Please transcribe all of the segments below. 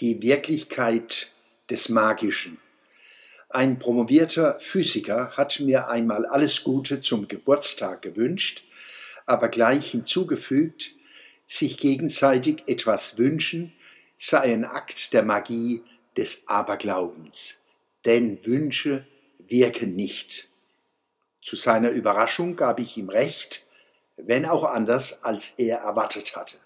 die Wirklichkeit des Magischen. Ein promovierter Physiker hat mir einmal alles Gute zum Geburtstag gewünscht, aber gleich hinzugefügt, sich gegenseitig etwas wünschen sei ein Akt der Magie des Aberglaubens, denn Wünsche wirken nicht. Zu seiner Überraschung gab ich ihm recht, wenn auch anders, als er erwartet hatte.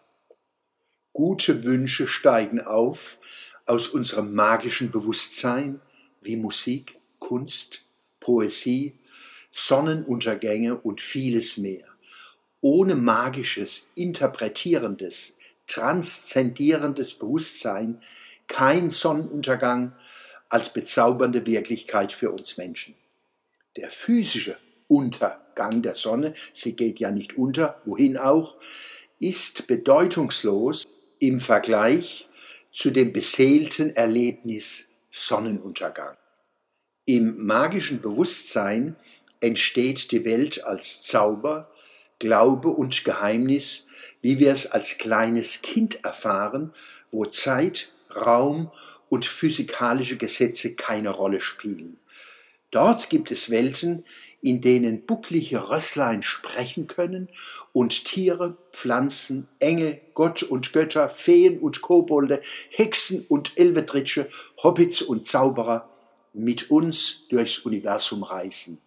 Gute Wünsche steigen auf aus unserem magischen Bewusstsein wie Musik, Kunst, Poesie, Sonnenuntergänge und vieles mehr. Ohne magisches, interpretierendes, transzendierendes Bewusstsein kein Sonnenuntergang als bezaubernde Wirklichkeit für uns Menschen. Der physische Untergang der Sonne, sie geht ja nicht unter, wohin auch, ist bedeutungslos im Vergleich zu dem beseelten Erlebnis Sonnenuntergang. Im magischen Bewusstsein entsteht die Welt als Zauber, Glaube und Geheimnis, wie wir es als kleines Kind erfahren, wo Zeit, Raum und physikalische Gesetze keine Rolle spielen. Dort gibt es Welten, in denen bucklige Rösslein sprechen können und Tiere, Pflanzen, Engel, Gott und Götter, Feen und Kobolde, Hexen und Elvetritsche, Hobbits und Zauberer mit uns durchs Universum reisen.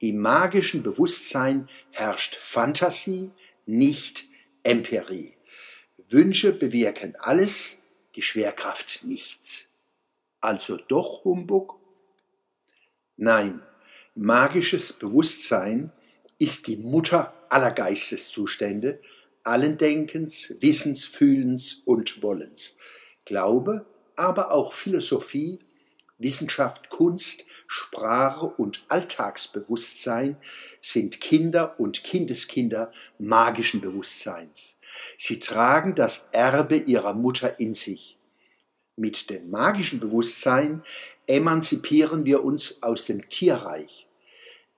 Im magischen Bewusstsein herrscht Fantasie, nicht Empirie. Wünsche bewirken alles, die Schwerkraft nichts. Also doch Humbug? Nein, magisches Bewusstsein ist die Mutter aller Geisteszustände, allen Denkens, Wissens, Fühlens und Wollens. Glaube, aber auch Philosophie, Wissenschaft, Kunst, Sprache und Alltagsbewusstsein sind Kinder und Kindeskinder magischen Bewusstseins. Sie tragen das Erbe ihrer Mutter in sich. Mit dem magischen Bewusstsein emanzipieren wir uns aus dem Tierreich,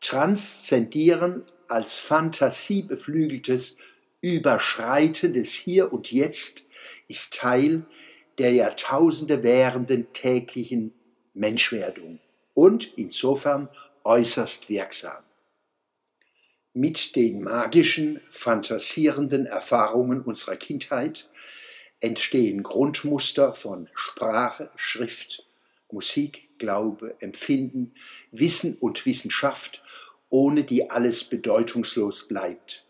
transzendieren als fantasiebeflügeltes Überschreiten des Hier und Jetzt ist Teil der Jahrtausende währenden täglichen Menschwerdung und insofern äußerst wirksam. Mit den magischen, fantasierenden Erfahrungen unserer Kindheit entstehen Grundmuster von Sprache, Schrift, Musik, Glaube, Empfinden, Wissen und Wissenschaft, ohne die alles bedeutungslos bleibt.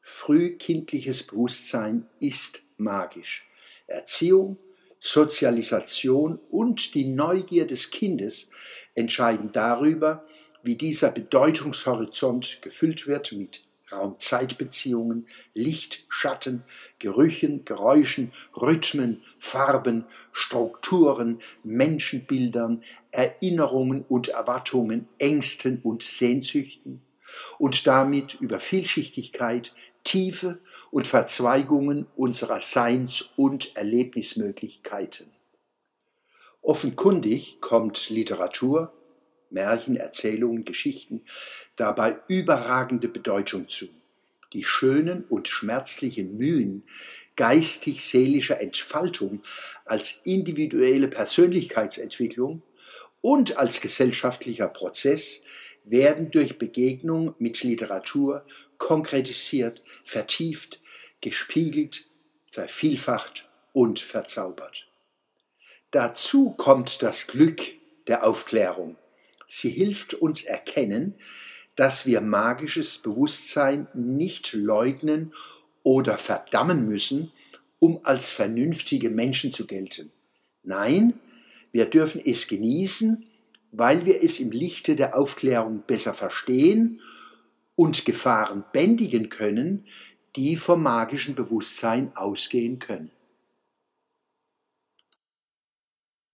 Frühkindliches Bewusstsein ist magisch. Erziehung, Sozialisation und die Neugier des Kindes entscheiden darüber, wie dieser Bedeutungshorizont gefüllt wird mit Raum-Zeit-Beziehungen, Licht, Schatten, Gerüchen, Geräuschen, Rhythmen, Farben, Strukturen, Menschenbildern, Erinnerungen und Erwartungen, Ängsten und Sehnsüchten und damit über Vielschichtigkeit, Tiefe und Verzweigungen unserer Seins- und Erlebnismöglichkeiten. Offenkundig kommt Literatur, Märchen, Erzählungen, Geschichten dabei überragende Bedeutung zu. Die schönen und schmerzlichen Mühen geistig-seelischer Entfaltung als individuelle Persönlichkeitsentwicklung und als gesellschaftlicher Prozess werden durch Begegnung mit Literatur konkretisiert, vertieft, gespiegelt, vervielfacht und verzaubert. Dazu kommt das Glück der Aufklärung. Sie hilft uns erkennen, dass wir magisches Bewusstsein nicht leugnen oder verdammen müssen, um als vernünftige Menschen zu gelten. Nein, wir dürfen es genießen, weil wir es im Lichte der Aufklärung besser verstehen und Gefahren bändigen können, die vom magischen Bewusstsein ausgehen können.